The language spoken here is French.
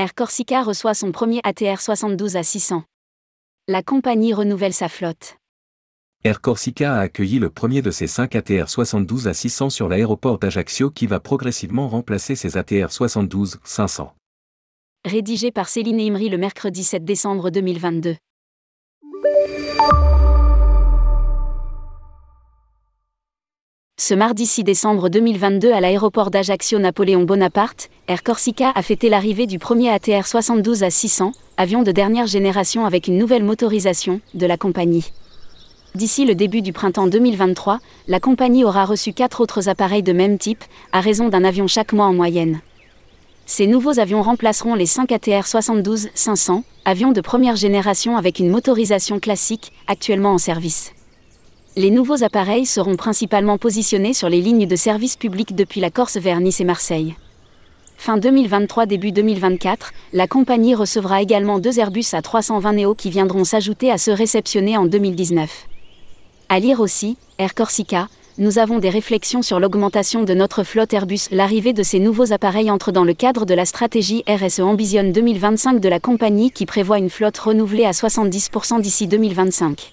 Air Corsica reçoit son premier ATR 72 à 600. La compagnie renouvelle sa flotte. Air Corsica a accueilli le premier de ses 5 ATR 72 à 600 sur l'aéroport d'Ajaccio qui va progressivement remplacer ses ATR 72 500. Rédigé par Céline Imri le mercredi 7 décembre 2022. Ce mardi 6 décembre 2022 à l'aéroport d'Ajaccio Napoléon Bonaparte, Air Corsica a fêté l'arrivée du premier ATR 72 à 600, avion de dernière génération avec une nouvelle motorisation, de la compagnie. D'ici le début du printemps 2023, la compagnie aura reçu quatre autres appareils de même type, à raison d'un avion chaque mois en moyenne. Ces nouveaux avions remplaceront les 5 ATR 72-500, avions de première génération avec une motorisation classique, actuellement en service. Les nouveaux appareils seront principalement positionnés sur les lignes de service public depuis la Corse vers Nice et Marseille. Fin 2023 début 2024, la compagnie recevra également deux Airbus A320 Neo qui viendront s'ajouter à ceux réceptionnés en 2019. À lire aussi, Air Corsica, nous avons des réflexions sur l'augmentation de notre flotte Airbus. L'arrivée de ces nouveaux appareils entre dans le cadre de la stratégie RSE Ambition 2025 de la compagnie qui prévoit une flotte renouvelée à 70% d'ici 2025.